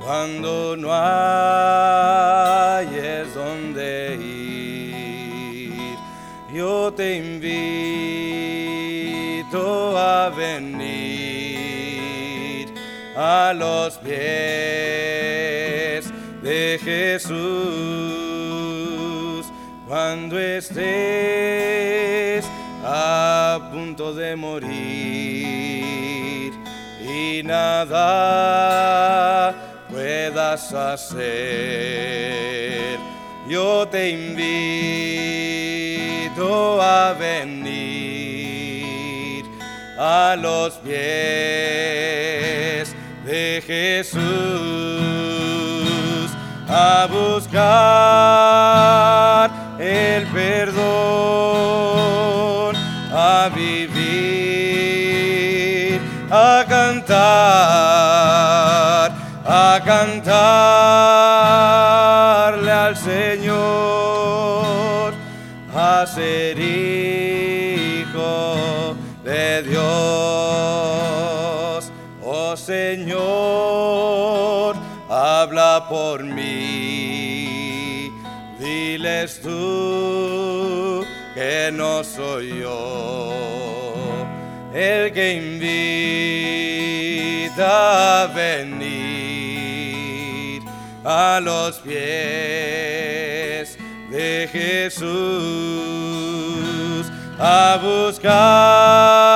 cuando no hayes donde ir. Yo te invito a venir a los pies de Jesús cuando estés a punto de morir y nada puedas hacer. Yo te invito a venir a los pies de Jesús a buscar cantarle al Señor, a ser hijo de Dios. Oh Señor, habla por mí, diles tú que no soy yo el que invita a venir a los pies de Jesús a buscar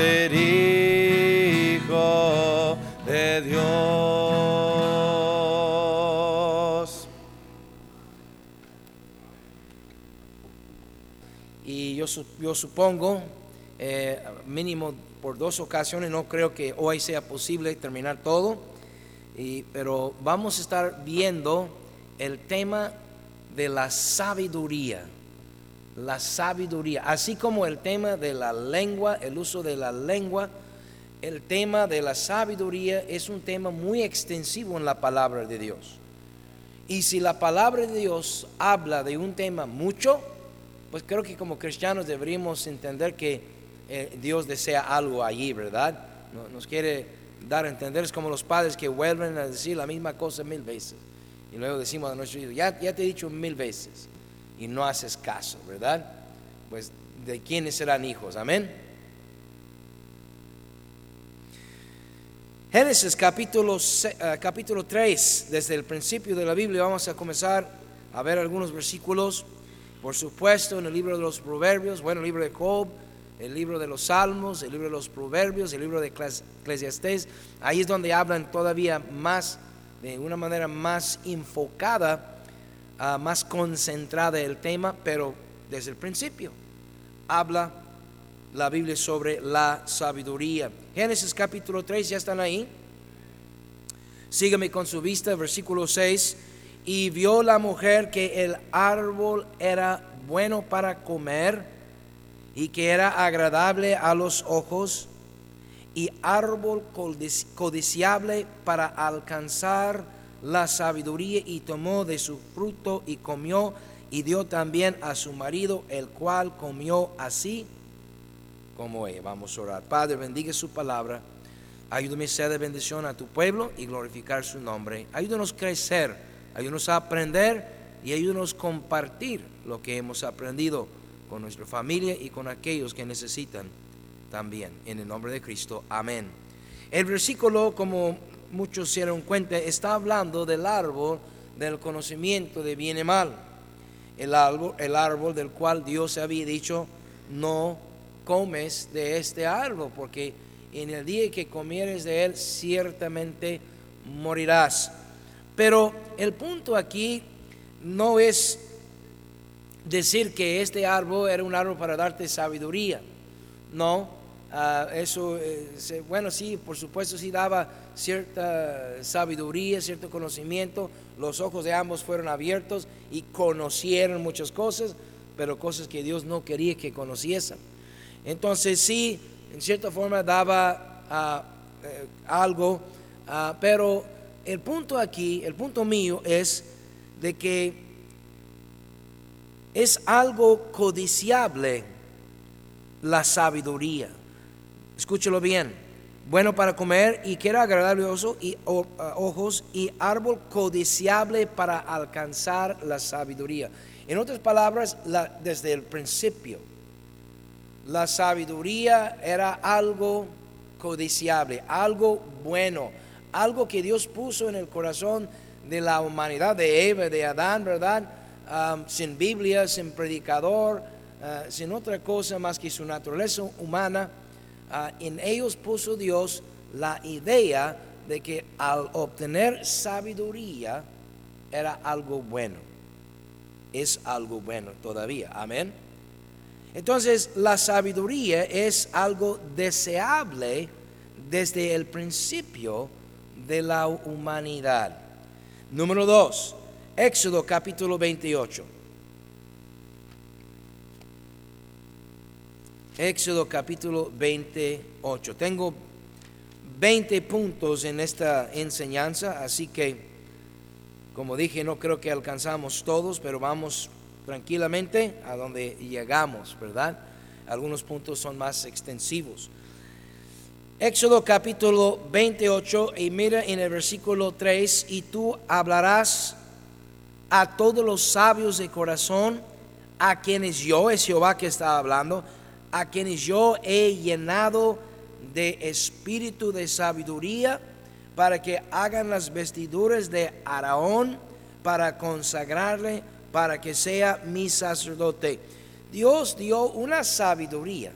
ser hijo de Dios. Y yo, su- yo supongo, eh, mínimo por dos ocasiones, no creo que hoy sea posible terminar todo, pero vamos a estar viendo el tema de la sabiduría. La sabiduría, así como el tema de la lengua, el uso de la lengua, el tema de la sabiduría es un tema muy extensivo en la palabra de Dios. Y si la palabra de Dios habla de un tema mucho, pues creo que como cristianos deberíamos entender que eh, Dios desea algo allí, ¿verdad? No- Nos quiere dar a entender, es como los padres que vuelven a decir la misma cosa mil veces. Y luego decimos a nuestro hijo, ya, ya te he dicho mil veces y no haces caso, ¿verdad? Pues de quiénes serán hijos, amén. Génesis capítulo, eh, capítulo 3, desde el principio de la Biblia vamos a comenzar a ver algunos versículos, por supuesto en el libro de los Proverbios, bueno, el libro de Job, el libro de los Salmos, el libro de los Proverbios, el libro de Ecles- Eclesiastés, ahí es donde hablan todavía más, de una manera más enfocada, ah, más concentrada el tema, pero desde el principio habla la Biblia sobre la sabiduría. Génesis capítulo 3, ya están ahí. Sígame con su vista, versículo 6. Y vio la mujer que el árbol era bueno para comer y que era agradable a los ojos y árbol codici- codiciable para alcanzar la sabiduría y tomó de su fruto y comió y dio también a su marido, el cual comió así como ella. Vamos a orar. Padre, bendiga su palabra. Ayúdame a ser de bendición a tu pueblo y glorificar su nombre. Ayúdanos a crecer, ayúdanos a aprender y ayúdanos a compartir lo que hemos aprendido con nuestra familia y con aquellos que necesitan también. En el nombre de Cristo. Amén. El versículo, como muchos se dieron cuenta, está hablando del árbol del conocimiento de bien y mal. El árbol, el árbol del cual Dios había dicho, no comes de este árbol, porque en el día que comieres de él, ciertamente morirás. Pero el punto aquí no es decir que este árbol era un árbol para darte sabiduría. No, ah, eso, eh, bueno, sí, por supuesto, sí daba cierta sabiduría, cierto conocimiento. Los ojos de ambos fueron abiertos y conocieron muchas cosas, pero cosas que Dios no quería que conociesen. Entonces sí, en cierta forma daba ah, eh, algo, ah, pero el punto aquí, el punto mío es de que es algo codiciable la sabiduría. Escúchelo bien. Bueno para comer y que era agradable y, a ojos y árbol codiciable para alcanzar la sabiduría. En otras palabras, la- desde el principio, la sabiduría era algo codiciable, algo bueno, algo que Dios puso en el corazón de la humanidad, de Eva, de Adán, ¿verdad? Sin Biblia, sin predicador, ah, sin otra cosa más que su naturaleza humana, ah, en ellos puso Dios la idea de que al obtener sabiduría era algo bueno. Es algo bueno todavía. Amén. Entonces, la sabiduría es algo deseable desde el principio de la humanidad. Número 2, Éxodo capítulo 28. Éxodo capítulo 28. Tengo 20 puntos en esta enseñanza, así que, como dije, no creo que alcanzamos todos, pero vamos tranquilamente a donde llegamos, ¿verdad? Algunos puntos son más extensivos. Éxodo capítulo 28 y mira en el versículo 3, y tú hablarás a todos los sabios de corazón, a quienes yo, es Jehová que está hablando, a quienes yo he llenado de espíritu de sabiduría, para que hagan las vestiduras de Araón, para consagrarle, para que sea mi sacerdote. Dios dio una sabiduría.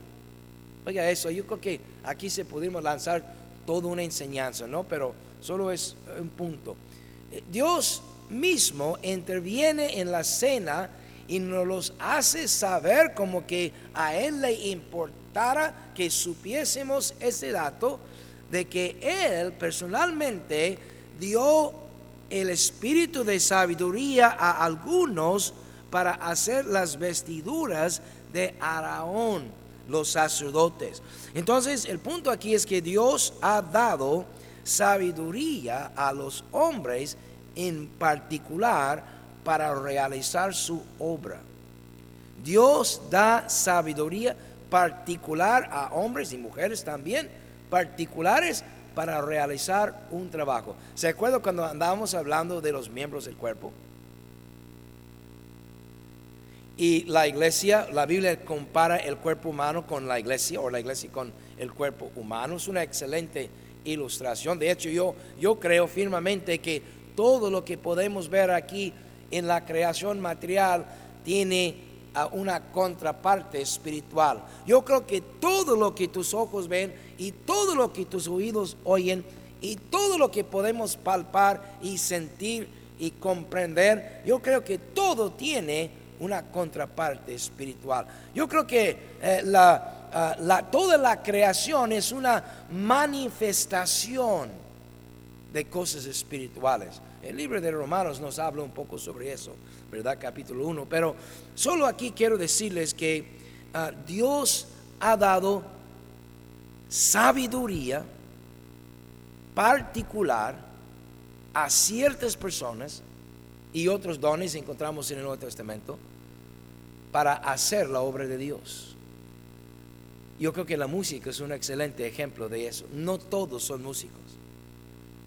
Oiga eso, yo creo que aquí se pudimos lanzar toda una enseñanza, ¿no? Pero solo es un punto. Eh, Dios mismo interviene en la cena y nos los hace saber como que a Él le importara que supiésemos ese dato de que Él personalmente dio el espíritu de sabiduría a algunos para hacer las vestiduras de Araón, los sacerdotes. Entonces, el punto aquí es que Dios ha dado sabiduría a los hombres en particular para realizar su obra. Dios da sabiduría particular a hombres y mujeres también, particulares para realizar un trabajo. ¿Se acuerda cuando andábamos hablando de los miembros del cuerpo? Y la iglesia, la Biblia compara el cuerpo humano con la iglesia o la iglesia con el cuerpo humano. Es una excelente ilustración. De hecho, yo, yo creo firmemente que todo lo que podemos ver aquí en la creación material tiene ah, una contraparte espiritual. Yo creo que todo lo que tus ojos ven y todo lo que tus oídos oyen y todo lo que podemos palpar y sentir y comprender, yo creo que todo tiene una contraparte espiritual. Yo creo que eh, la, ah, la- toda la creación es una manifestación de cosas espirituales. El libro de Romanos nos habla un poco sobre eso, ¿verdad? Capítulo 1. Pero solo aquí quiero decirles que ah, Dios ha dado sabiduría particular a ciertas personas y otros dones encontramos en el Nuevo Testamento para hacer la obra de Dios. Yo creo que la música es un excelente ejemplo de eso. No todos son músicos.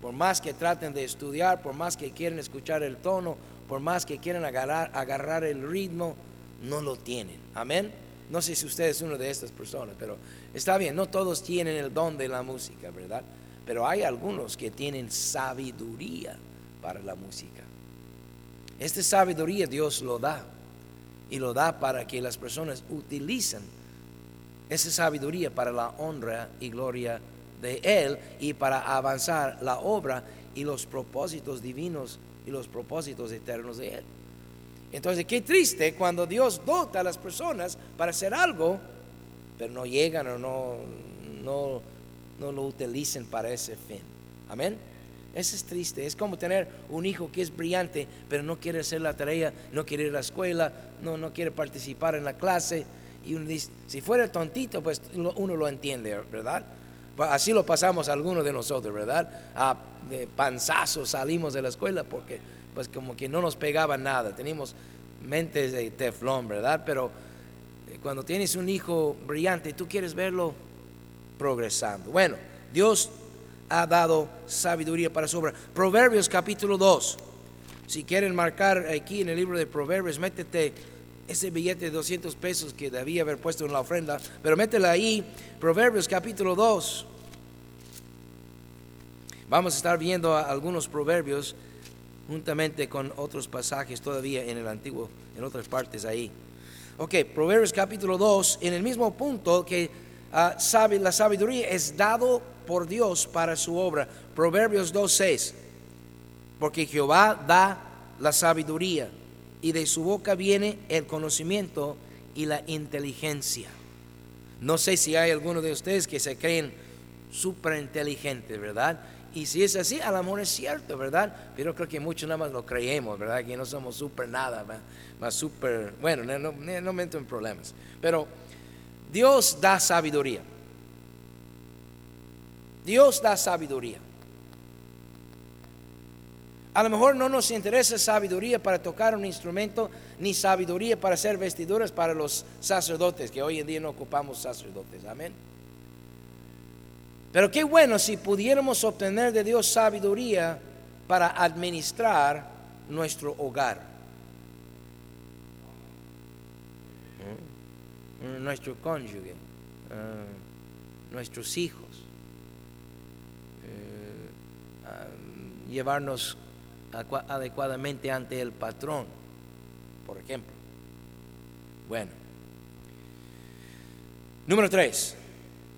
Por más que traten de estudiar, por más que quieran escuchar el tono, por más que agarrar, agarrar el ritmo, no lo tienen. Amén. No sé si usted es una de estas personas, pero está bien, no todos tienen el don de la música, ¿verdad? Pero hay algunos que tienen sabiduría para la música. Esta sabiduría Dios lo da y lo da para que las personas utilicen esa sabiduría para la honra y gloria de Él y para avanzar la obra y los propósitos divinos y los propósitos eternos de Él. Entonces, qué triste cuando Dios dota a las personas para hacer algo, pero no llegan o no, no, no lo utilicen para ese fin. Amén. Eso es triste. Es como tener un hijo que es brillante, pero no quiere hacer la tarea, no quiere ir a la escuela, no, no quiere participar en la clase. Y uno dice, si fuera tontito, pues uno lo entiende, ¿verdad? Así lo pasamos algunos de nosotros, ¿verdad? A de panzazos salimos de la escuela porque pues como que no nos pegaba nada, teníamos mentes de teflón, ¿verdad? Pero eh, cuando tienes un hijo brillante, tú quieres verlo progresando. Bueno, Dios ha dado sabiduría para su obra. Proverbios capítulo 2. Si quieren marcar aquí en el libro de Proverbios, métete ese billete de 200 pesos que debía haber puesto en la ofrenda, pero métela ahí, Proverbios capítulo 2. Vamos a estar viendo algunos proverbios juntamente con otros pasajes todavía en el antiguo, en otras partes ahí. Ok, Proverbios capítulo 2, en el mismo punto que ah, la sabiduría es dado por Dios para su obra. Proverbios 2.6, porque Jehová da la sabiduría y de su boca viene el conocimiento y la inteligencia. No sé si hay alguno de ustedes que se creen súper inteligentes, ¿verdad? Y si es así, al amor es cierto, ¿verdad? Pero creo que muchos nada más lo creemos, ¿verdad? Que no somos súper nada, más súper, bueno, no, no, no me entro en problemas. Pero Dios da sabiduría. Dios da sabiduría. A lo mejor no nos interesa sabiduría para tocar un instrumento, ni sabiduría para hacer vestiduras para los sacerdotes, que hoy en día no ocupamos sacerdotes. Amén. Pero qué bueno si pudiéramos obtener de Dios sabiduría para administrar nuestro hogar. ¿Mm? Nuestro cónyuge, uh, nuestros hijos, uh, llevarnos adecuadamente ante el patrón, por ejemplo. Bueno. Número 3.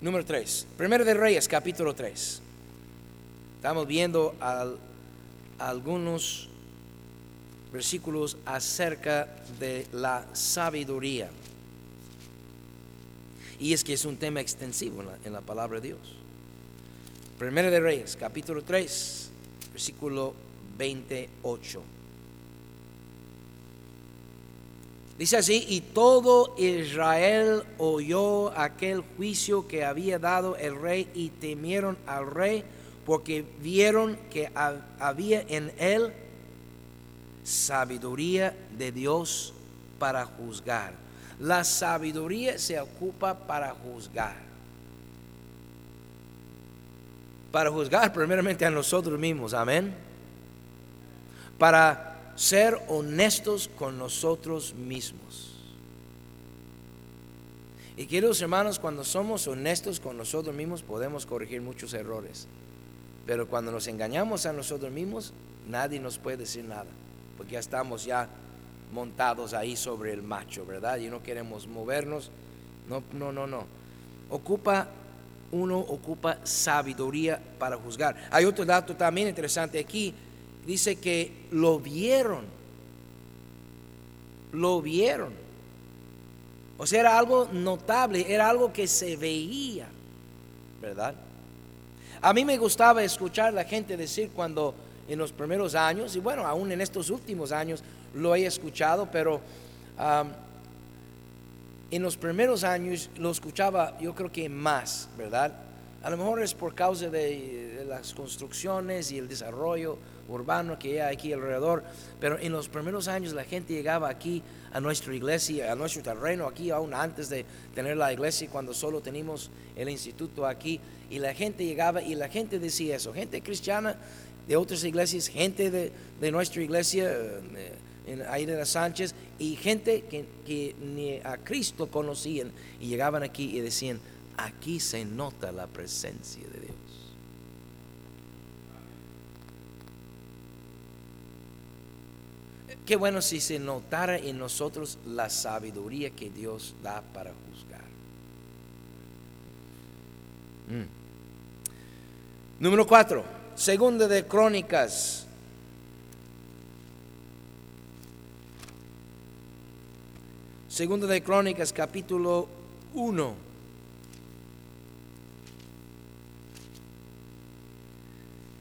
Número 3. Primero de Reyes, capítulo 3. Estamos viendo algunos versículos acerca de la sabiduría. Y es que es un tema extensivo en la, en la palabra de Dios. Primero de Reyes, capítulo 3, versículo 28. Dice así, y todo Israel oyó aquel juicio que había dado el rey y temieron al rey porque vieron que había en él sabiduría de Dios para juzgar. La sabiduría se ocupa para juzgar. Para juzgar primeramente a nosotros mismos, amén para ser honestos con nosotros mismos. Y queridos hermanos, cuando somos honestos con nosotros mismos podemos corregir muchos errores. Pero cuando nos engañamos a nosotros mismos, nadie nos puede decir nada. Porque ya estamos ya montados ahí sobre el macho, ¿verdad? Y no queremos movernos. No, no, no, no. Ocupa, uno ocupa sabiduría para juzgar. Hay otro dato también interesante aquí dice que lo vieron. Lo vieron. O sea, era algo notable, era algo que se veía, ¿verdad? A mí me gustaba escuchar a la gente decir cuando en los primeros años, y bueno, aún en estos últimos años lo he escuchado, pero en los primeros años lo escuchaba yo creo que más, ¿verdad? A lo mejor es por causa de las construcciones y el desarrollo urbano que hay aquí alrededor, pero en los primeros años la gente llegaba aquí a nuestra iglesia, a nuestro terreno aquí, aún antes de tener la iglesia, cuando solo teníamos el instituto aquí, y la gente llegaba y la gente decía eso, gente cristiana de otras iglesias, gente de, nuestra iglesia, eh, ahí de las Sánchez, y gente que ni a Cristo conocían, y llegaban aquí y decían, aquí se nota la presencia de Dios. Qué bueno si se notara en nosotros la sabiduría que Dios da para juzgar. Mm. Número cuatro, segunda de Crónicas. Segundo de Crónicas, capítulo 1.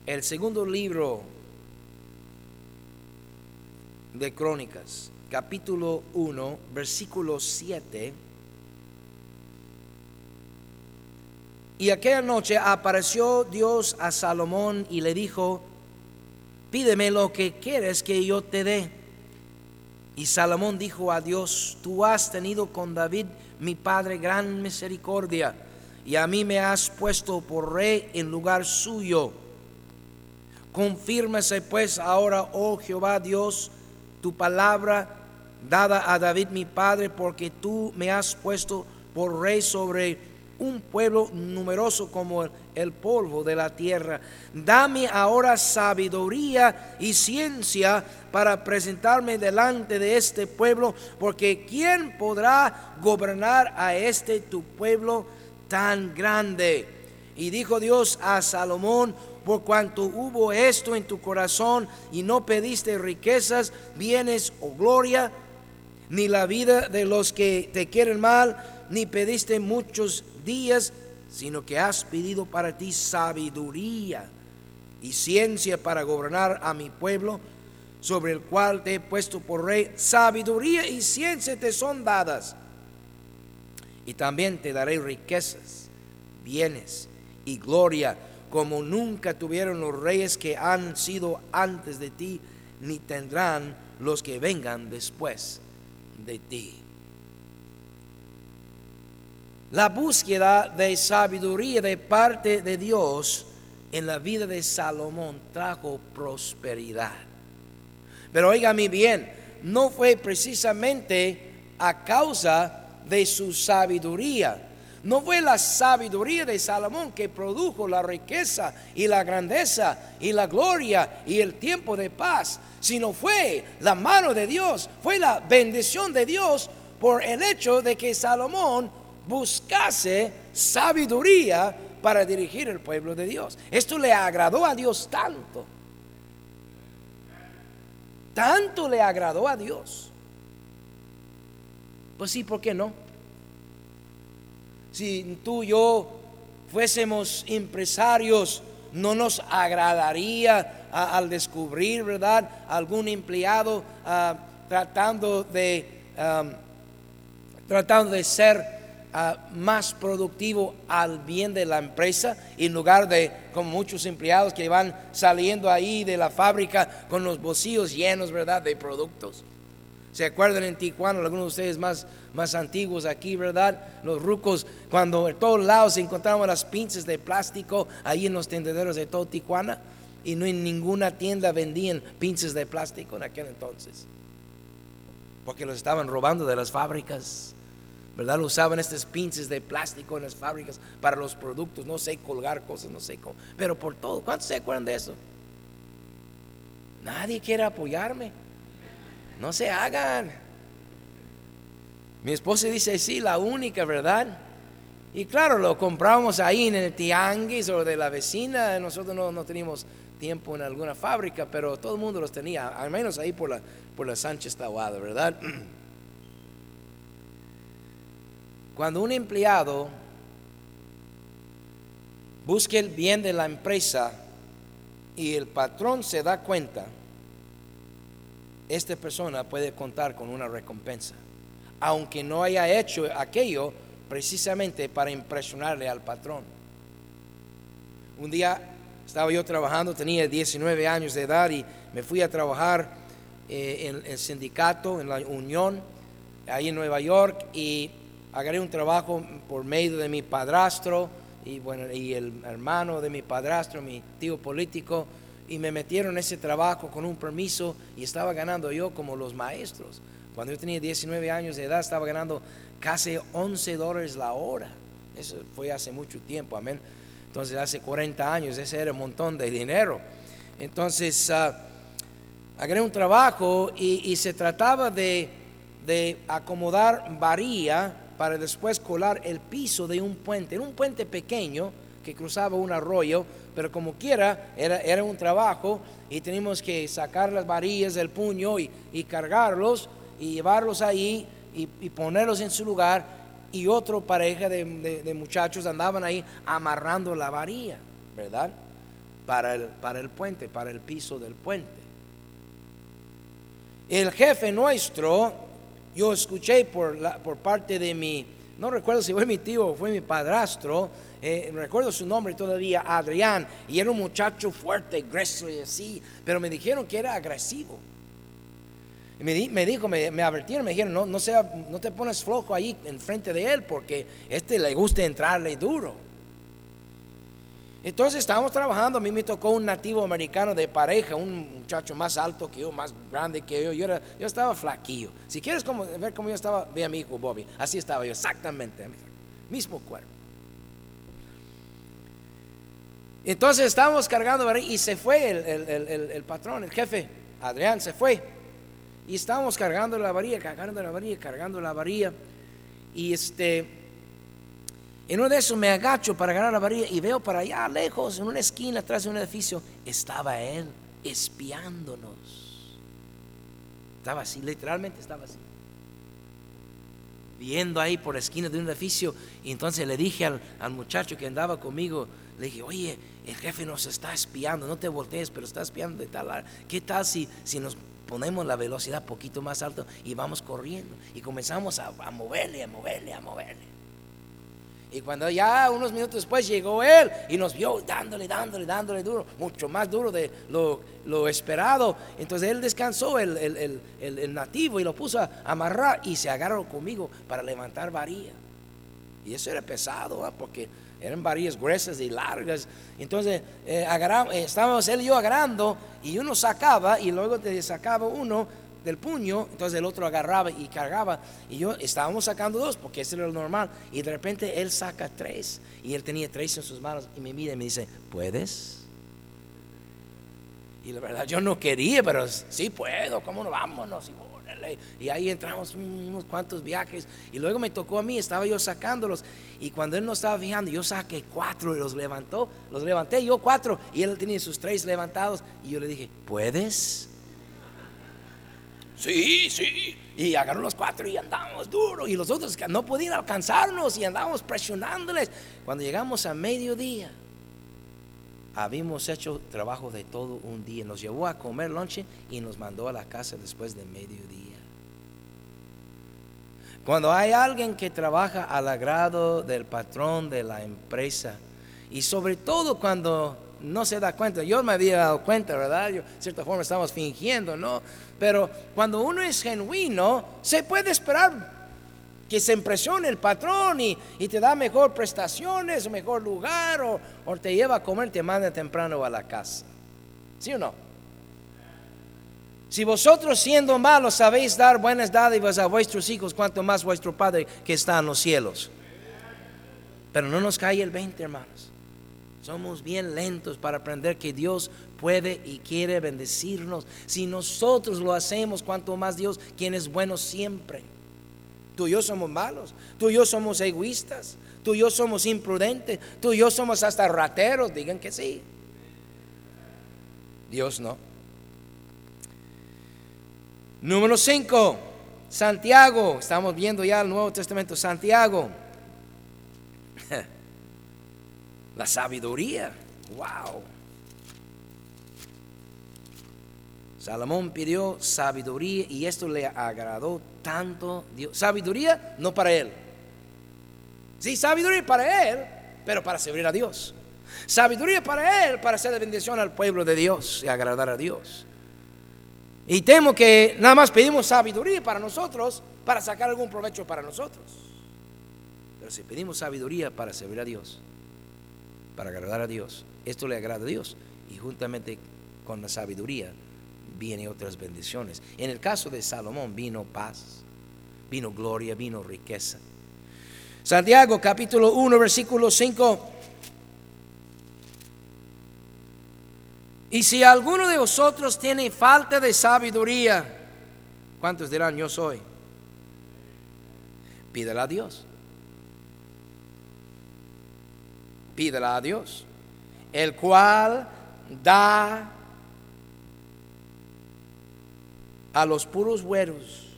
El segundo libro de Crónicas, capítulo 1, versículo 7. Y aquella noche apareció Dios a Salomón y le dijo, pídeme lo que quieres que yo te dé. Y Salomón dijo a Dios, tú has tenido con David, mi padre, gran misericordia, y a mí me has puesto por rey en lugar suyo. Confírmese pues ahora, oh Jehová Dios, tu palabra dada a David mi padre, porque tú me has puesto por rey sobre un pueblo numeroso como el, polvo de la tierra. Dame ahora sabiduría y ciencia para presentarme delante de este pueblo, porque ¿quién podrá gobernar a este tu pueblo tan grande? Y dijo Dios a Salomón, por cuanto hubo esto en tu corazón y no pediste riquezas, bienes o gloria, ni la vida de los que te quieren mal, ni pediste muchos días, sino que has pedido para ti sabiduría y ciencia para gobernar a mi pueblo, sobre el cual te he puesto por rey. Sabiduría y ciencia te son dadas. Y también te daré riquezas, bienes y gloria, como nunca tuvieron los reyes que han sido antes de ti, ni tendrán los que vengan después de ti. La búsqueda de sabiduría de parte de Dios en la vida de Salomón trajo prosperidad. Pero oígame bien, no fue precisamente a causa de su sabiduría. No fue la sabiduría de Salomón que produjo la riqueza y la grandeza y la gloria y el tiempo de paz, sino fue la mano de Dios, fue la bendición de Dios por el hecho de que Salomón buscase sabiduría para dirigir el pueblo de Dios. Esto le agradó a Dios tanto. Tanto le agradó a Dios. Pues sí, ¿por qué no? Si tú y yo fuésemos empresarios, no nos agradaría al descubrir, ¿verdad? Algún empleado ah, tratando de tratando de ser más productivo al bien de la empresa en lugar de como muchos empleados que van saliendo ahí de la fábrica con los bolsillos llenos, ¿verdad?, de productos. ¿Se acuerdan en Tijuana, algunos de ustedes más, más antiguos aquí, ¿verdad? Los rucos, cuando en todos lados se encontraban las pinzas de plástico ahí en los tendederos de todo Tijuana y no en ninguna tienda vendían pinzas de plástico en aquel entonces, porque los estaban robando de las fábricas. ¿verdad? Usaban estas pinzas de plástico en las fábricas para los productos, no sé, colgar cosas, no sé cómo, pero por todo. ¿Cuántos se acuerdan de eso? Nadie quiere apoyarme. No se hagan. Mi esposa dice, sí, la única, ¿verdad? Y claro, lo compramos ahí en el tianguis o de la vecina. Nosotros no, no teníamos tiempo en alguna fábrica, pero todo el mundo los tenía, al menos ahí por la, por la Sánchez Tahuada, ¿verdad? Cuando un empleado busca el bien de la empresa y el patrón se da cuenta, esta persona puede contar con una recompensa, aunque no haya hecho aquello precisamente para impresionarle al patrón. Un día estaba yo trabajando, tenía 19 años de edad y me fui a trabajar eh, en el sindicato, en la unión, ahí en Nueva York, y agarré un trabajo por medio de mi padrastro y, bueno, y el hermano de mi padrastro, mi tío político, y me metieron ese trabajo con un permiso y estaba ganando yo como los maestros. Cuando yo tenía 19 años de edad estaba ganando casi 11 dólares la hora. Eso fue hace mucho tiempo, amén. Entonces hace 40 años ese era un montón de dinero. Entonces uh, agarré un trabajo y, se trataba de, de acomodar varía para después colar el piso de un puente. Era un puente pequeño que cruzaba un arroyo, pero como quiera, era, era un trabajo y teníamos que sacar las varillas del puño y, cargarlos y llevarlos ahí y, ponerlos en su lugar y otro pareja de, muchachos andaban ahí amarrando la varilla, ¿verdad? Para el, para el puente, para el piso del puente. El jefe nuestro, yo escuché por, por parte de mi, no recuerdo si fue mi tío o fue mi padrastro, eh, recuerdo su nombre todavía, Adrián, y era un muchacho fuerte, grueso y así, pero me dijeron que era agresivo. Me, me dijo, me, me advirtieron, me dijeron, no, no, no te pones flojo ahí enfrente de él porque este le gusta entrarle duro. Entonces estábamos trabajando, a mí me tocó un nativo americano de pareja, un muchacho más alto que yo, más grande que yo, yo, era, yo estaba flaquillo. Si quieres ver cómo yo estaba, ve a mi hijo Bobby, así estaba yo, exactamente, mismo cuerpo. Entonces estábamos cargando varilla y se fue el, el- el- el- el patrón, el jefe, Adrián, se fue. Y estábamos cargando la varilla, cargando la varilla, cargando la varilla. Y este, en uno de esos me agacho para agarrar la varilla y veo para allá lejos, en una esquina atrás de un edificio, estaba él espiándonos. Estaba así, literalmente estaba así. Viendo ahí por la esquina de un edificio. Y entonces le dije al, al muchacho que andaba conmigo, le dije, oye, el jefe nos está espiando, no te voltees, pero está espiando de tal. ¿Qué tal si, si nos ponemos la velocidad poquito más alto y vamos corriendo? Y comenzamos a, moverle, a moverle, a moverle. Y cuando ya unos minutos después llegó él y nos vio dándole, dándole, dándole duro, mucho más duro de lo, lo esperado. Entonces él descansó, el, el- el- el- nativo, y lo puso a amarrar y se agarró conmigo para levantar varilla. Y eso era pesado, ¿ah? porque eran varillas gruesas y largas. Entonces eh, eh, estábamos él y yo agarrando y uno sacaba y luego te sacaba uno del puño, entonces el otro agarraba y cargaba y yo estábamos sacando dos porque eso era lo normal y de repente él saca tres y él tenía tres en sus manos y me mira y me dice, ¿puedes? Y la verdad yo no quería, pero sí puedo, ¿cómo no? Vámonos y órale. Y ahí entramos unos cuantos viajes y luego me tocó a mí, estaba yo sacándolos y cuando él no estaba fijando, yo saqué cuatro y los levantó, los levanté yo cuatro y él tenía sus tres levantados y yo le dije, ¿puedes? Sí, sí. Y agarró los cuatro y andamos duro. Y los otros no podían alcanzarnos y andábamos presionándoles. Cuando llegamos a mediodía, habíamos hecho trabajo de todo un día. Nos llevó a comer lonche y nos mandó a la casa después de mediodía. Cuando hay alguien que trabaja al agrado del patrón de la empresa y sobre todo cuando no se da cuenta, yo me había dado cuenta, ¿verdad? Yo, de cierta forma estamos fingiendo, ¿no? Pero cuando uno es genuino, se puede esperar que se impresione el patrón y, y te da mejor prestaciones, mejor lugar, o, o te lleva a comer, te manda temprano a la casa. ¿Sí o no? Si vosotros siendo malos sabéis dar buenas dádivas a vuestros hijos, cuanto más vuestro Padre que está en los cielos. Pero no nos cae el 20, hermanos. Somos bien lentos para aprender que Dios puede y quiere bendecirnos. Si nosotros lo hacemos, cuanto más Dios, quien es bueno siempre. Tú y yo somos malos, tú y yo somos egoístas, tú y yo somos imprudentes, tú y yo somos hasta rateros, digan que sí. Dios no. Número 5, Santiago. Estamos viendo ya el Nuevo Testamento. Santiago. La sabiduría. Wow. Salomón pidió sabiduría y esto le agradó tanto Dios. Sabiduría no para él. Sí, sabiduría para él, pero para servir a Dios. Sabiduría para él, para hacer de bendición al pueblo de Dios y agradar a Dios. Y temo que nada más pedimos sabiduría para nosotros, para sacar algún provecho para nosotros. Pero si pedimos sabiduría para servir a Dios, para agradar a Dios, esto le agrada a Dios. Y juntamente con la sabiduría vienen otras bendiciones. En el caso de Salomón vino paz, vino gloria, vino riqueza. Santiago capítulo 1, versículo 5. Y si alguno de vosotros tiene falta de sabiduría, ¿cuántos dirán yo soy? Pídela a Dios. Pídela a Dios, el cual da a los puros güeros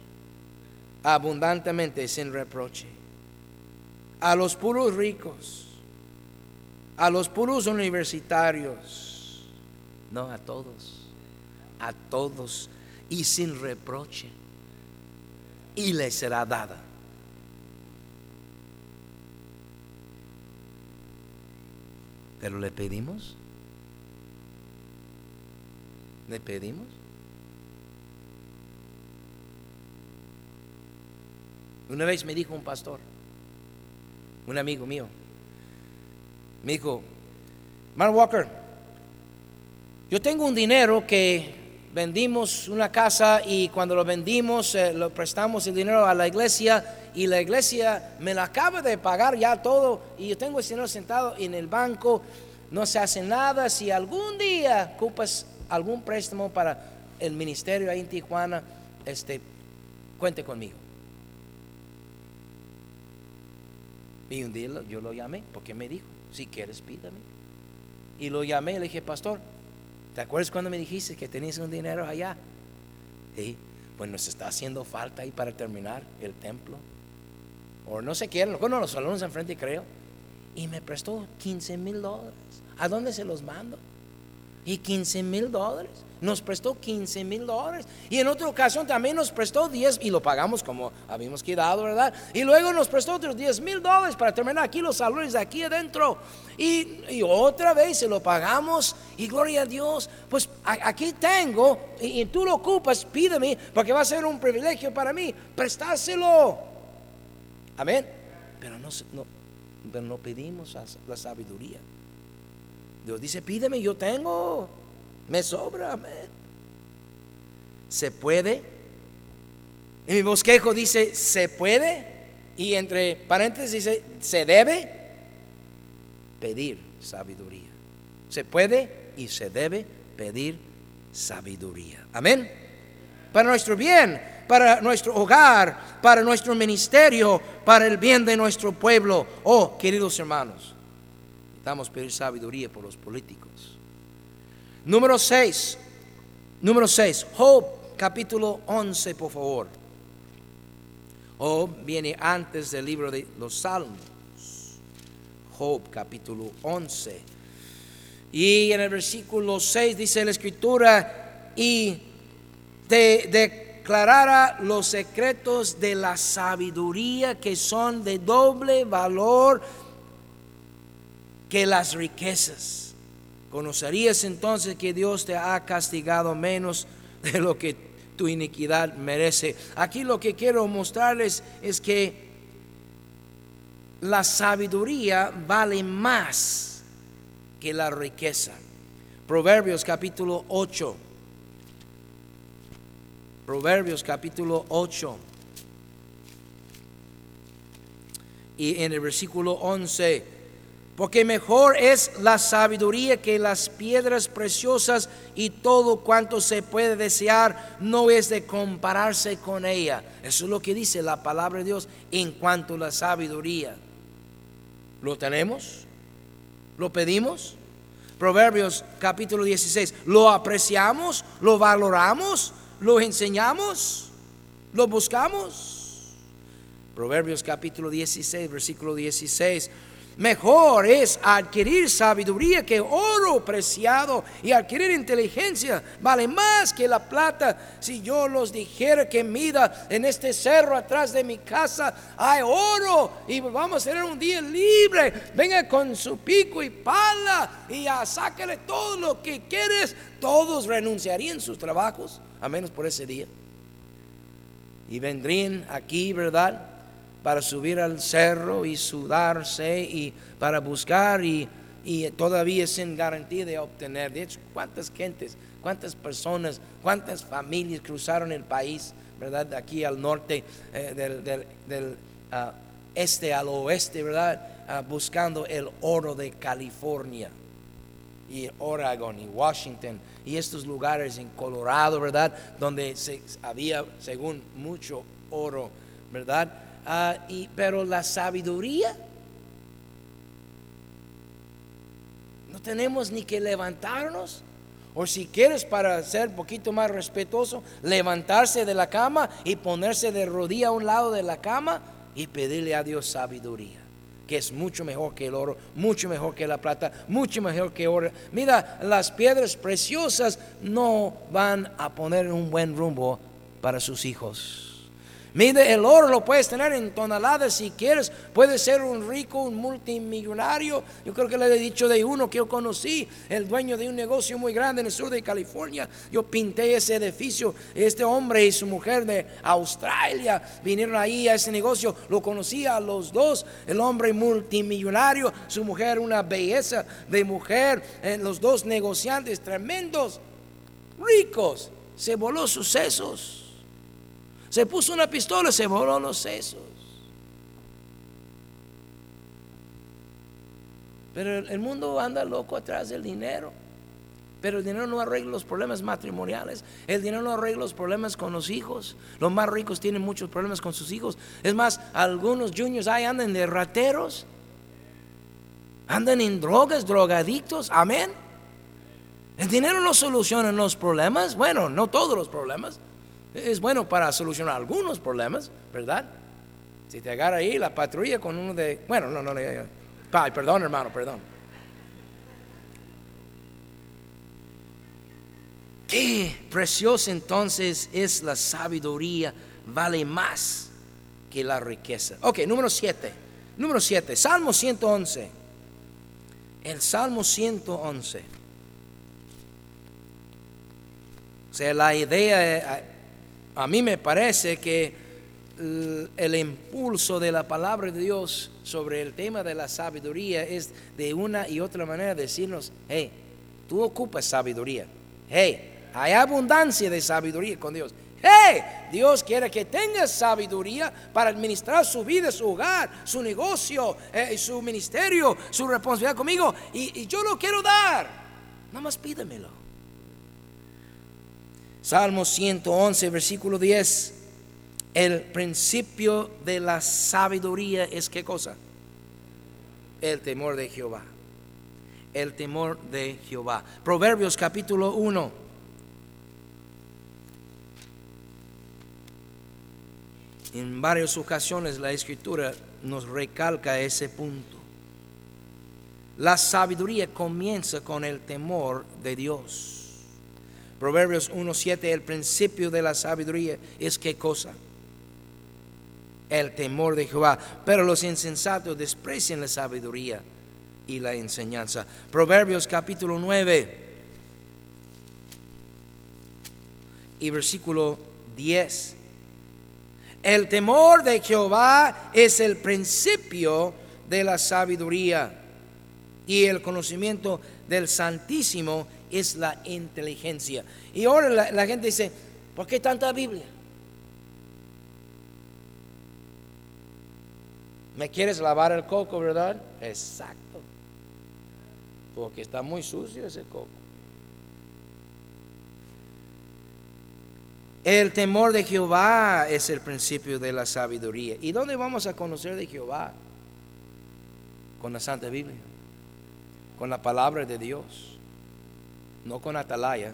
abundantemente sin reproche. A los puros ricos, a los puros universitarios, no a todos, a todos y sin reproche. Y les será dada. Pero le pedimos. ¿Le pedimos? Una vez me dijo un pastor, un amigo mío, me dijo, Mark Walker, yo tengo un dinero que vendimos una casa y cuando lo vendimos eh, lo prestamos el dinero a la iglesia y la iglesia me la acaba de pagar ya todo y yo tengo ese dinero sentado en el banco, no se hace nada, si algún día ocupas algún préstamo para el ministerio ahí en Tijuana, este, cuente conmigo. Y un día yo lo llamé porque me dijo, si quieres pídame. Y lo llamé le dije, pastor, ¿te acuerdas cuando me dijiste que tenías un dinero allá? Y pues nos está haciendo falta ahí para terminar el templo. O no sé qué, bueno, los salones enfrente creo. Y me prestó 15 mil dólares. ¿A dónde se los mando? Y 15 mil dólares. Nos prestó 15 mil dólares. Y en otra ocasión también nos prestó 10 y lo pagamos como habíamos quedado, ¿verdad? Y luego nos prestó otros 10 mil dólares para terminar aquí los salones de aquí adentro. Y, otra vez se lo pagamos. Y gloria a Dios. Pues aquí tengo y, tú lo ocupas, pídeme, porque va a ser un privilegio para mí prestárselo. Amén. Pero no, no, pero no pedimos la sabiduría. Dios dice, pídeme, yo tengo, me sobra. Se puede. En mi bosquejo dice, se puede. Y entre paréntesis dice, se debe pedir sabiduría. Se puede y se debe pedir sabiduría. Amén. Para nuestro bien, para nuestro hogar, para nuestro ministerio, para el bien de nuestro pueblo. Oh, queridos hermanos. Necesitamos pedir sabiduría por los políticos. Número 6. Número 6. Job, capítulo 11, por favor. Job viene antes del libro de los Salmos. Job, capítulo 11. Y en el versículo 6 dice la escritura, y te declarara los secretos de la sabiduría que son de doble valor que las riquezas. Conocerías entonces que Dios te ha castigado menos de lo que tu iniquidad merece. Aquí lo que quiero mostrarles es que la sabiduría vale más que la riqueza. Proverbios capítulo 8. Proverbios capítulo 8. Y en el versículo 11 porque mejor es la sabiduría que las piedras preciosas y todo cuanto se puede desear no es de compararse con ella. Eso es lo que dice la palabra de Dios en cuanto a la sabiduría. ¿Lo tenemos? ¿Lo pedimos? Proverbios capítulo 16. ¿Lo apreciamos? ¿Lo valoramos? ¿Lo enseñamos? ¿Lo buscamos? Proverbios capítulo 16, versículo 16 Mejor es adquirir sabiduría que oro preciado y adquirir inteligencia vale más que la plata. Si yo los dijera que mida en este cerro atrás de mi casa hay oro y vamos a tener un día libre, venga con su pico y pala y a sácale todo lo que quieres, todos renunciarían sus trabajos, a menos por ese día. Y vendrían aquí, ¿verdad? Para subir al cerro y sudarse y para buscar y, todavía sin garantía de obtener. De hecho, ¿cuántas gentes, cuántas personas, cuántas familias cruzaron el país, verdad, de aquí al norte, eh, del, ah, este al oeste, verdad, ah, buscando el oro de California? y Oregon y Washington y estos lugares en Colorado, ¿verdad? Donde se, había, según mucho oro, ¿verdad? Ah, y, pero la sabiduría, no tenemos ni que levantarnos O si quieres para ser un poquito más respetuoso, levantarse de la cama y ponerse de rodilla a un lado de la cama y pedirle a Dios sabiduría, que es mucho mejor que el oro, mucho mejor que la plata, mucho mejor que oro. Mira, las piedras preciosas no van a poner un buen rumbo para sus hijos. Mire, el oro lo puedes tener en toneladas si quieres. Puedes ser un rico, un multimillonario. Yo creo que le he dicho de uno que yo conocí, el dueño de un negocio muy grande en el sur de California. Yo pinté ese edificio. Este hombre y su mujer de Australia vinieron ahí a ese negocio. Lo conocía a los dos. El hombre multimillonario, su mujer una belleza de mujer. Eh, los dos negociantes tremendos, ricos. Se voló sus sesos. Se puso una pistola, se voló los sesos. Pero el mundo anda loco atrás del dinero. Pero el dinero no arregla los problemas matrimoniales. El dinero no arregla los problemas con los hijos. Los más ricos tienen muchos problemas con sus hijos. Es más, algunos juniors ahí andan de rateros. Andan en drogas, drogadictos. Amén. El dinero no soluciona los problemas. Bueno, no todos los problemas. Es bueno para solucionar algunos problemas, ¿verdad? Si te agarra ahí la patrulla con uno de... Bueno, no, no, no. Ay, perdón, hermano, perdón. Qué preciosa entonces es la sabiduría, vale más que la riqueza. Ok, número 7. Número 7, Salmo 111. El Salmo 111. O sea, la idea a mí me parece que el impulso de la palabra de Dios sobre el tema de la sabiduría es de una y otra manera decirnos, hey, tú ocupas sabiduría. Hey, hay abundancia de sabiduría con Dios. Hey, Dios quiere que tengas sabiduría para administrar su vida, su hogar, su negocio, eh, su ministerio, su responsabilidad conmigo. Y, y yo lo quiero dar. Nada más pídemelo. Salmo 111, versículo 10. El principio de la sabiduría es qué cosa? El temor de Jehová. El temor de Jehová. Proverbios capítulo 1. En varias ocasiones la escritura nos recalca ese punto. La sabiduría comienza con el temor de Dios. Proverbios 1.7, el principio de la sabiduría es qué cosa? El temor de Jehová. Pero los insensatos desprecian la sabiduría y la enseñanza. Proverbios capítulo 9 y versículo 10. El temor de Jehová es el principio de la sabiduría y el conocimiento del Santísimo es la inteligencia. Y ahora la, gente dice, ¿por qué tanta Biblia? ¿Me quieres lavar el coco, verdad? Exacto. Porque está muy sucio ese coco. El temor de Jehová es el principio de la sabiduría. ¿Y dónde vamos a conocer de Jehová? Con la Santa Biblia, con la palabra de Dios no con Atalaya,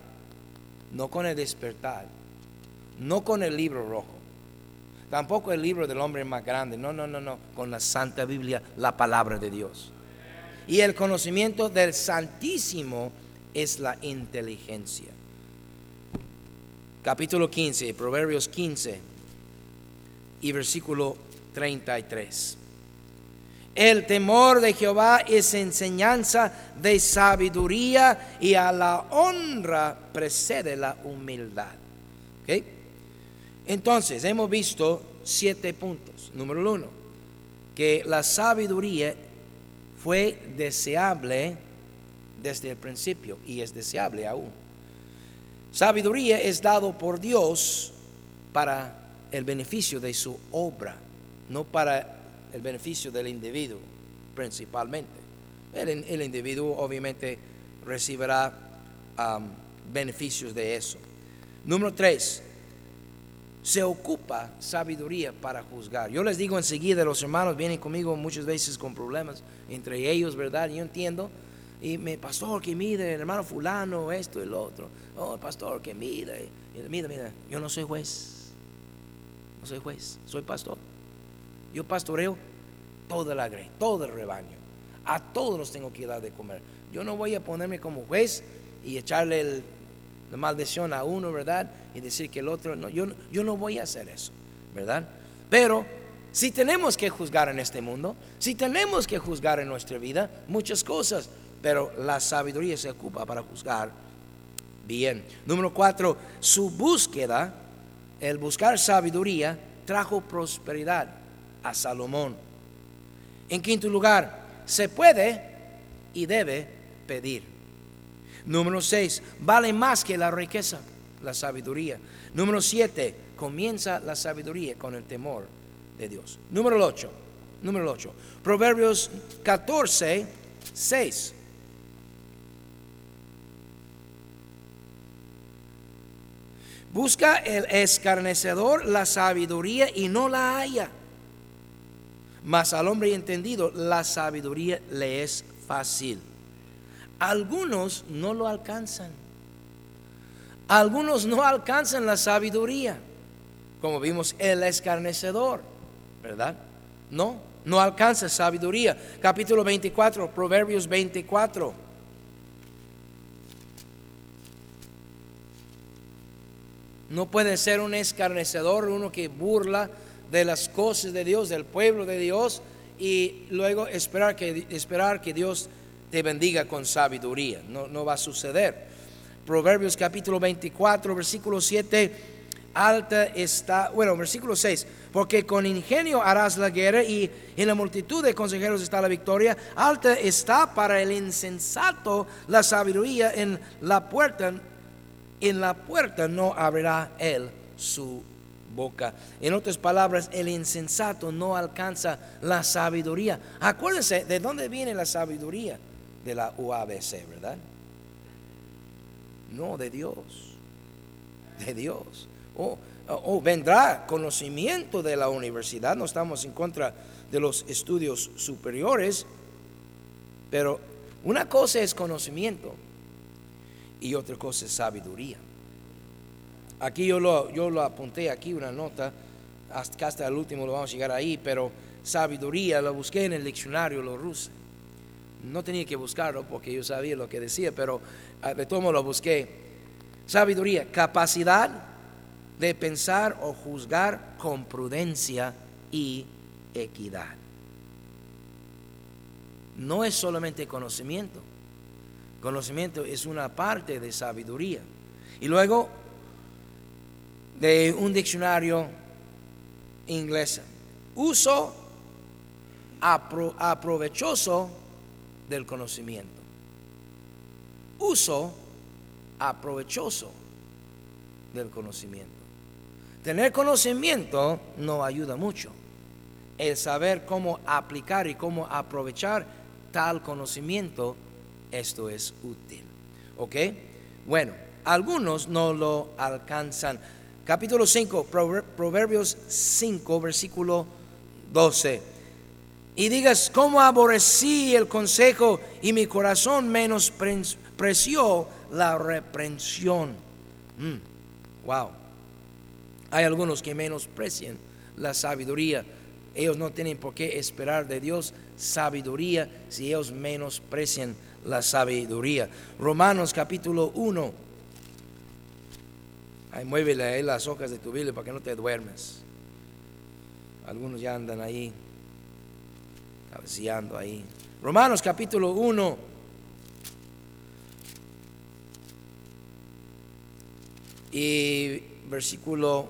no con el despertar, no con el libro rojo, tampoco el libro del hombre más grande, no, no, no, no, con la Santa Biblia, la palabra de Dios. Y el conocimiento del Santísimo es la inteligencia. Capítulo 15, Proverbios 15 y versículo 33. El temor de Jehová es enseñanza de sabiduría y a la honra precede la humildad. Entonces, hemos visto siete puntos. Número uno, que la sabiduría fue deseable desde el principio y es deseable aún. Sabiduría es dado por Dios para el beneficio de su obra, no para el beneficio del individuo principalmente. El, individuo obviamente recibirá beneficios de eso. Número tres, se ocupa sabiduría para juzgar. Yo les digo enseguida, los hermanos vienen conmigo muchas veces con problemas entre ellos, ¿verdad? Yo entiendo, y me, pastor, que mide, el hermano fulano, esto y lo otro. Oh, pastor, que mide. Mira, mira, yo no soy juez. No soy juez, soy pastor. Yo pastoreo toda la grey, todo el rebaño. A todos los tengo que dar de comer. Yo no voy a ponerme como juez y echarle la maldición a uno, ¿verdad? Y decir que el otro, no, yo, yo no voy a hacer eso, ¿verdad? Pero si tenemos que juzgar en este mundo, si tenemos que juzgar en nuestra vida, muchas cosas, pero la sabiduría se ocupa para juzgar bien. Número cuatro, su búsqueda, el buscar sabiduría, trajo prosperidad a Salomón. En quinto lugar, se puede y debe pedir. Número seis, vale más que la riqueza, la sabiduría. Número siete, comienza la sabiduría con el temor de Dios. Número ocho, número ocho, Proverbios 14, 6. Busca el escarnecedor la sabiduría y no la haya. Mas al hombre entendido la sabiduría le es fácil. Algunos no lo alcanzan. Algunos no alcanzan la sabiduría. Como vimos el escarnecedor, ¿verdad? No, no alcanza sabiduría. Capítulo 24, Proverbios 24. No puede ser un escarnecedor, uno que burla de las cosas de Dios, del pueblo de Dios, y luego esperar que, esperar que Dios te bendiga con sabiduría. No, no va a suceder. Proverbios capítulo 24, versículo 7, alta está, bueno, versículo 6, porque con ingenio harás la guerra y en la multitud de consejeros está la victoria, alta está para el insensato la sabiduría en la puerta, en la puerta no abrirá él su boca. En otras palabras, el insensato no alcanza la sabiduría. Acuérdense, ¿de dónde viene la sabiduría? De la UABC, ¿verdad? No, de Dios. De Dios. O oh, vendrá conocimiento de la universidad. No estamos en contra de los estudios superiores. Pero una cosa es conocimiento y otra cosa es sabiduría. Aquí yo lo, apunté aquí, una nota, hasta, hasta el último lo vamos a llegar ahí, pero sabiduría lo busqué en el diccionario, lo ruso. No tenía que buscarlo porque yo sabía lo que decía, pero ah, de todo lo busqué. Sabiduría, capacidad de pensar o juzgar con prudencia y equidad. No es solamente conocimiento. Conocimiento es una parte de sabiduría. Y luego de un diccionario inglés. Uso aprovechoso del conocimiento. Uso aprovechoso del conocimiento. Tener conocimiento no ayuda mucho. El saber cómo aplicar y cómo aprovechar tal conocimiento, esto es útil. ¿Ok? Bueno, algunos no lo alcanzan capítulo 5, Proverbios 5, versículo 12. Y digas, ¿cómo aborrecí el consejo y mi corazón menospreció la reprensión? Mm, wow. Hay algunos que menosprecian la sabiduría. Ellos no tienen por qué esperar de Dios sabiduría si ellos menosprecian la sabiduría. Romanos capítulo 1 Ahí muévele ahí las hojas de tu Biblia para que no te duermes. Algunos ya andan ahí, cabeceando ahí. Romanos capítulo 1. Y versículo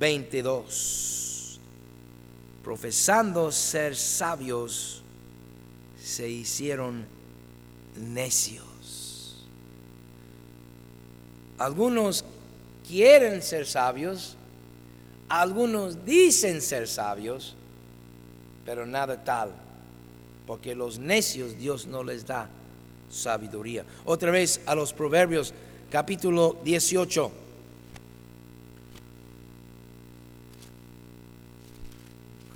22. Profesando ser sabios, se hicieron necios. Algunos quieren ser sabios, algunos dicen ser sabios, pero nada tal, porque los necios Dios no les da sabiduría. Otra vez a los Proverbios capítulo 18.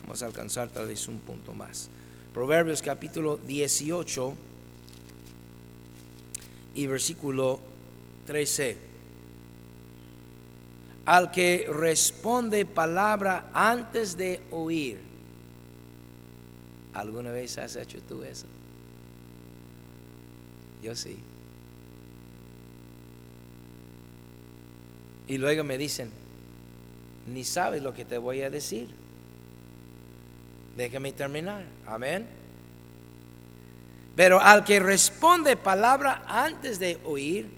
Vamos a alcanzar tal vez un punto más. Proverbios capítulo 18 y versículo 13. Al que responde palabra antes de oír. ¿Alguna vez has hecho tú eso? Yo sí. Y luego me dicen, ni sabes lo que te voy a decir. Déjame terminar. Amén. Pero al que responde palabra antes de oír,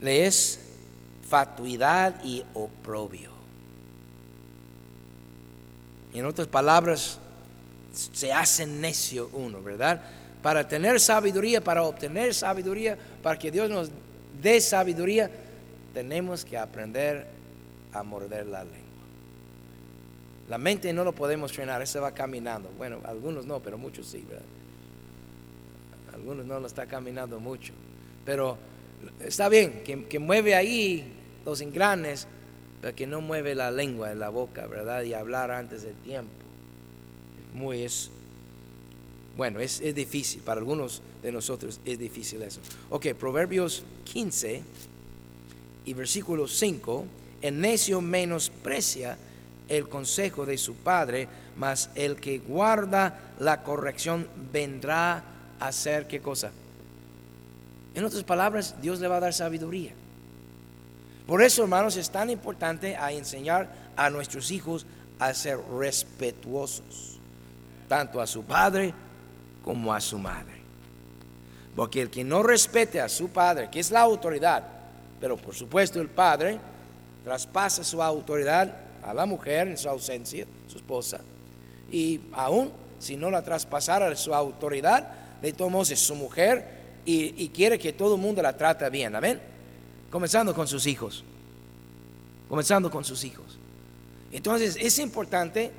le es fatuidad y oprobio. En otras palabras, se hace necio uno, ¿verdad? Para tener sabiduría, para obtener sabiduría, para que Dios nos dé sabiduría, tenemos que aprender a morder la lengua. La mente no lo podemos frenar, eso va caminando. Bueno, algunos no, pero muchos sí, ¿verdad? Algunos no lo está caminando mucho. Pero está bien, que, mueve ahí los engranes, pero que no mueve la lengua en la boca, ¿verdad? Y hablar antes del tiempo. Muy es, bueno, es, es difícil, para algunos de nosotros es difícil eso. Ok, Proverbios 15 y versículo 5, el necio menosprecia el consejo de su padre, mas el que guarda la corrección vendrá a hacer qué cosa. En otras palabras, Dios le va a dar sabiduría. Por eso, hermanos, es tan importante enseñar a nuestros hijos a ser respetuosos, tanto a su padre como a su madre. Porque el que no respete a su padre, que es la autoridad, pero por supuesto el padre, traspasa su autoridad a la mujer en su ausencia, su esposa, y aún si no la traspasara su autoridad, de todos modos es su mujer y, quiere que todo el mundo la trate bien, amén. Comenzando con sus hijos, comenzando con sus hijos. Entonces es importante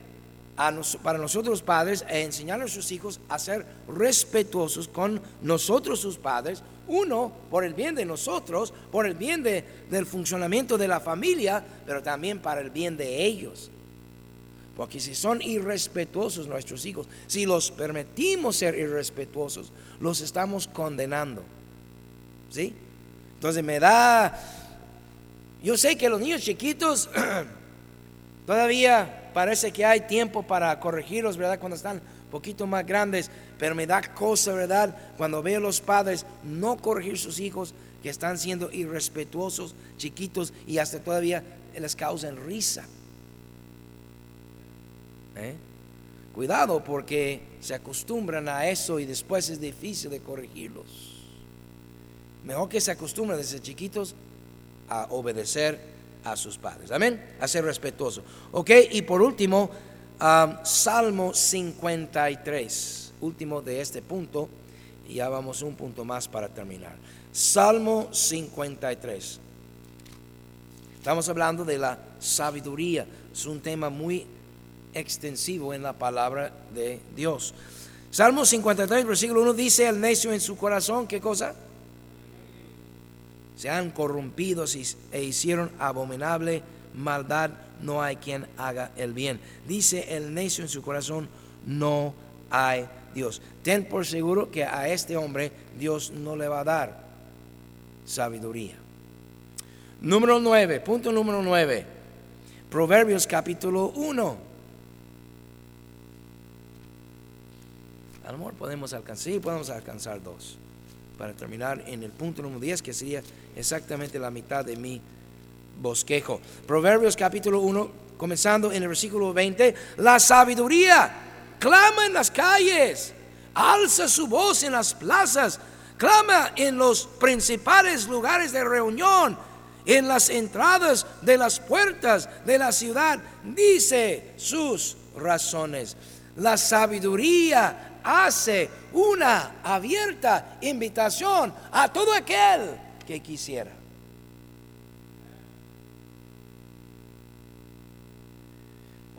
para nosotros padres enseñar a nuestros hijos a ser respetuosos con nosotros sus padres, uno, por el bien de nosotros, por el bien del funcionamiento de la familia, pero también para el bien de ellos. Porque si son irrespetuosos nuestros hijos, si los permitimos ser irrespetuosos, los estamos condenando. ¿Sí? Entonces me da... Yo sé que los niños chiquitos todavía parece que hay tiempo para corregirlos, ¿verdad? Cuando están poquito más grandes, pero me da cosa, ¿verdad? Cuando veo a los padres no corregir sus hijos que están siendo irrespetuosos, chiquitos y hasta todavía les causan risa. ¿Eh? Cuidado porque se acostumbran a eso y después es difícil de corregirlos. Mejor que se acostumbren desde chiquitos a obedecer a sus padres. Amén. A ser respetuoso. Ok, y por último, Salmo 53, último de este punto, y ya vamos un punto más para terminar. Salmo 53. Estamos hablando de la sabiduría, es un tema muy extensivo en la palabra de Dios. Salmo 53, versículo 1 dice, el necio en su corazón, ¿qué cosa? Se han corrompido e hicieron abominable maldad no hay quien haga el bien. Dice el necio en su corazón, no hay Dios. Ten por seguro que a este hombre Dios no le va a dar sabiduría. Número 9, punto número 9. Proverbios capítulo 1. A lo podemos alcanzar, sí, podemos alcanzar dos. Para terminar en el punto número 10, que sería exactamente la mitad de mi bosquejo. Proverbios capítulo 1, comenzando en el versículo 20, la sabiduría clama en las calles, alza su voz en las plazas, clama en los principales lugares de reunión, en las entradas de las puertas de la ciudad, dice sus razones. La sabiduría hace una abierta invitación a todo aquel que quisiera.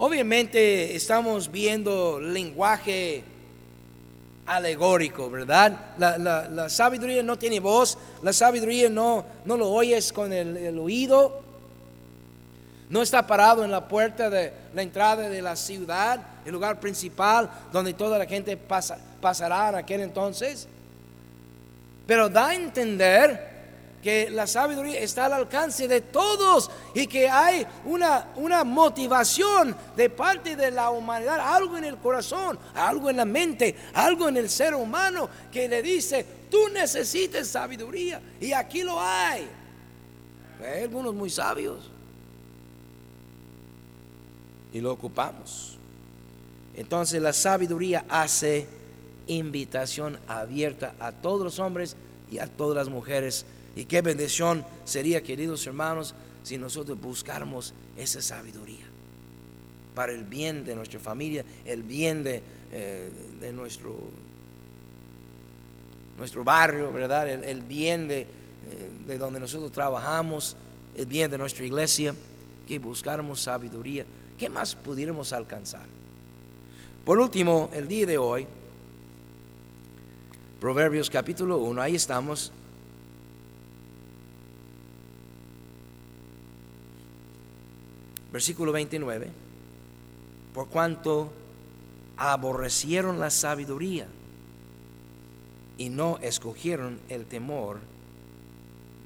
Obviamente estamos viendo lenguaje alegórico, ¿verdad? La, sabiduría no tiene voz, la sabiduría no, no lo oyes con el, oído, No está parado en la puerta de la entrada de la ciudad, el lugar principal donde toda la gente pasa, pasará en aquel entonces. Pero da a entender que la sabiduría está al alcance de todos y que hay una, una motivación de parte de la humanidad, algo en el corazón, algo en la mente, algo en el ser humano que le dice, tú necesitas sabiduría y aquí lo hay. Hay algunos muy sabios y lo ocupamos. Entonces la sabiduría hace invitación abierta a todos los hombres y a todas las mujeres. Y qué bendición sería, queridos hermanos, si nosotros buscáramos esa sabiduría para el bien de nuestra familia, el bien de, eh, nuestro, nuestro barrio, ¿verdad? El, bien de, eh, de donde nosotros trabajamos, el bien de nuestra iglesia, que buscáramos sabiduría. ¿Qué más pudiéramos alcanzar? Por último, el día de hoy, Proverbios capítulo 1, ahí estamos. Versículo 29. Por cuanto aborrecieron la sabiduría y no escogieron el temor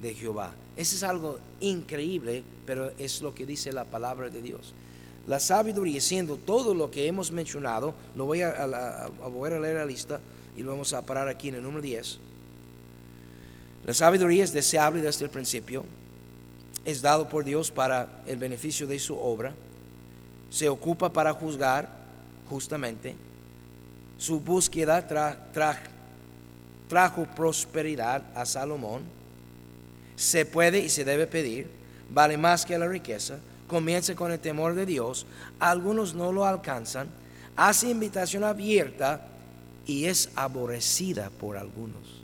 de Jehová. Eso es algo increíble, pero es lo que dice la palabra de Dios. La sabiduría, siendo todo lo que hemos mencionado, lo voy a, a, a leer la lista y lo vamos a parar aquí en el número 10. La sabiduría es deseable desde el principio, es dado por Dios para el beneficio de su obra, se ocupa para juzgar justamente, su búsqueda trajo prosperidad a Salomón, se puede y se debe pedir, vale más que la riqueza, comienza con el temor de Dios, algunos no lo alcanzan, hace invitación abierta y es aborrecida por algunos.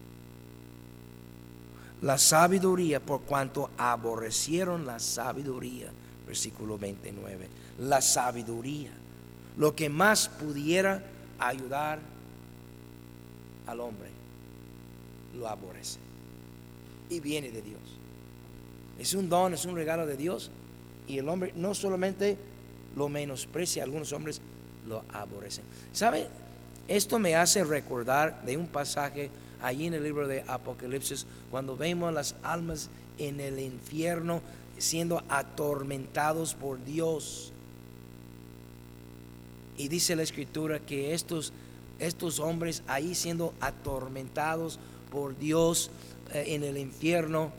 La sabiduría, por cuanto aborrecieron la sabiduría, versículo 29, la sabiduría, lo que más pudiera ayudar al hombre, lo aborrece. Y viene de Dios. Es un don, es un regalo de Dios y el hombre no solamente lo menosprecia, algunos hombres lo aborrecen. ¿Sabe? Esto me hace recordar de un pasaje allí en el libro de Apocalipsis, cuando vemos las almas en el infierno siendo atormentados por Dios. Y dice la escritura que estos, estos hombres ahí siendo atormentados por Dios eh, en el infierno,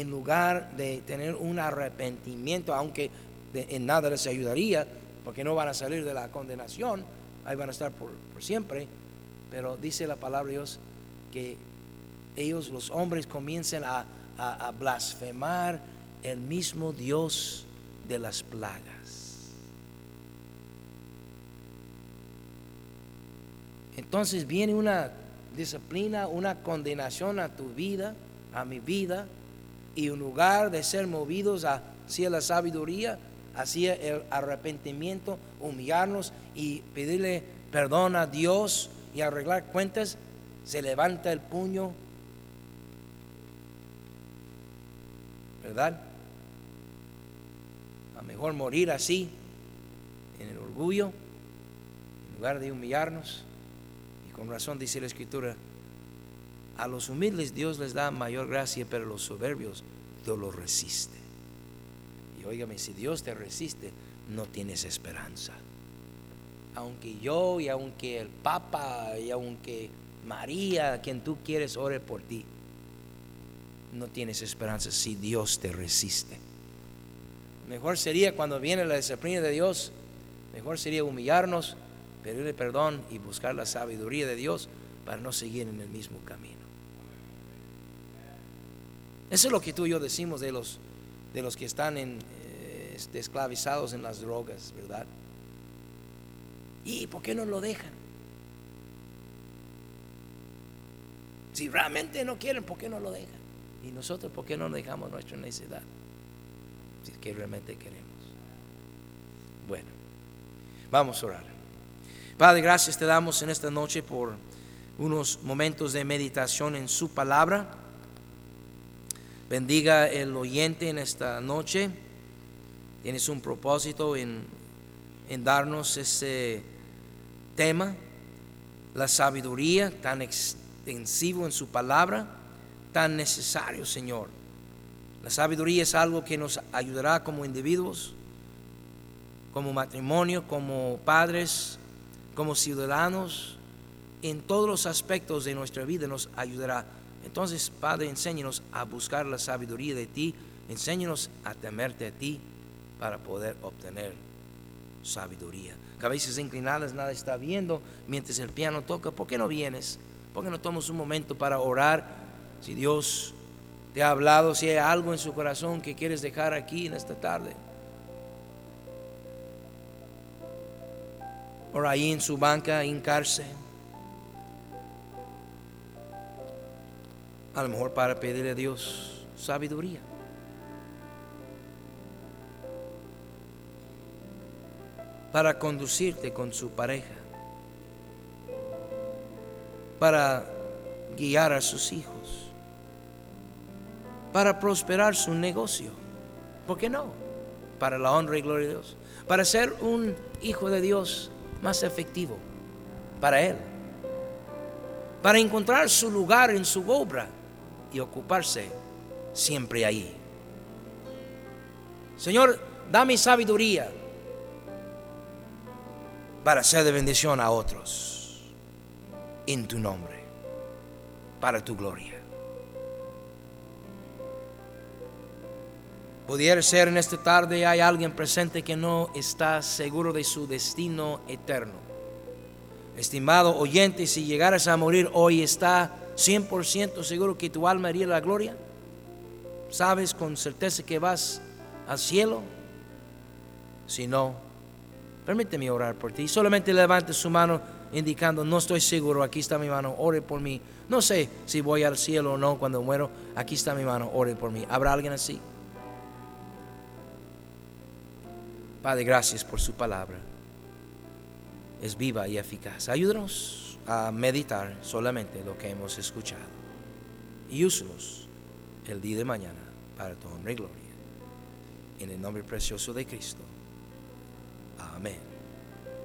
en lugar de tener un arrepentimiento, aunque en nada les ayudaría, porque no van a salir de la condenación, ahí van a estar por, siempre, pero dice la palabra de Dios que ellos, los hombres, comiencen a, a blasfemar el mismo Dios de las plagas. Entonces viene una disciplina, una condenación a tu vida, a mi vida, y en lugar de ser movidos hacia la sabiduría, hacia el arrepentimiento, humillarnos y pedirle perdón a Dios y arreglar cuentas, se levanta el puño, ¿verdad? A mejor morir así, en el orgullo, en lugar de humillarnos. Y con razón dice la Escritura, a los humildes Dios les da mayor gracia, pero los soberbios Dios los resiste. Y óigame, si Dios te resiste, no tienes esperanza. Aunque yo y aunque el Papa y aunque María, quien tú quieres, ore por ti, no tienes esperanza si Dios te resiste. Mejor sería cuando viene la disciplina de Dios, mejor sería humillarnos, pedirle perdón y buscar la sabiduría de Dios para no seguir en el mismo camino. Eso es lo que tú y yo decimos de los, de los que están eh, esclavizados en las drogas, ¿verdad? ¿Y por qué no lo dejan? Si realmente no quieren, ¿por qué no lo dejan? Y nosotros, ¿por qué no dejamos nuestra necesidad? Si es que realmente queremos. Bueno, vamos a orar. Padre, gracias te damos en esta noche por unos momentos de meditación en su palabra. Bendiga el oyente en esta noche. tienes un propósito en, en darnos ese tema, la sabiduría tan extensivo en su palabra, tan necesario, Señor. La sabiduría es algo que nos ayudará como individuos, como matrimonio, como padres, como ciudadanos, en todos los aspectos de nuestra vida nos ayudará. Entonces, Padre, enséñanos a buscar la sabiduría de ti, enséñanos a temerte a ti para poder obtener sabiduría. Cabezas inclinadas, nada está viendo mientras el piano toca. ¿Por qué no vienes? ¿Por qué no tomas un momento para orar? Si Dios te ha hablado, si hay algo en su corazón que quieres dejar aquí en esta tarde. Por ahí en su banca, hincarse. A lo mejor para pedirle a Dios sabiduría. Para conducirte con su pareja. Para guiar a sus hijos. Para prosperar su negocio. ¿Por qué no? Para la honra y gloria de Dios. Para ser un hijo de Dios más efectivo para Él. Para encontrar su lugar en su obra y ocuparse siempre ahí. Señor, dame sabiduría para ser de bendición a otros en tu nombre, para tu gloria. Pudiera ser en esta tarde hay alguien presente que no está seguro de su destino eterno. Estimado oyente, si llegaras a morir hoy, ¿está 100% seguro que tu alma iría a la gloria? ¿Sabes con certeza que vas al cielo? Si no, permíteme orar por ti. Solamente levante su mano indicando, no estoy seguro, aquí está mi mano, ore por mí. No sé si voy al cielo o no cuando muero, aquí está mi mano, ore por mí. ¿Habrá alguien así? Padre, gracias por su palabra. Es viva y eficaz. Ayúdanos a meditar solamente lo que hemos escuchado. Y úsanos el día de mañana para tu honra y gloria. En el nombre precioso de Cristo. Amén.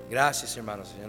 Gracias, hermanos. Señor.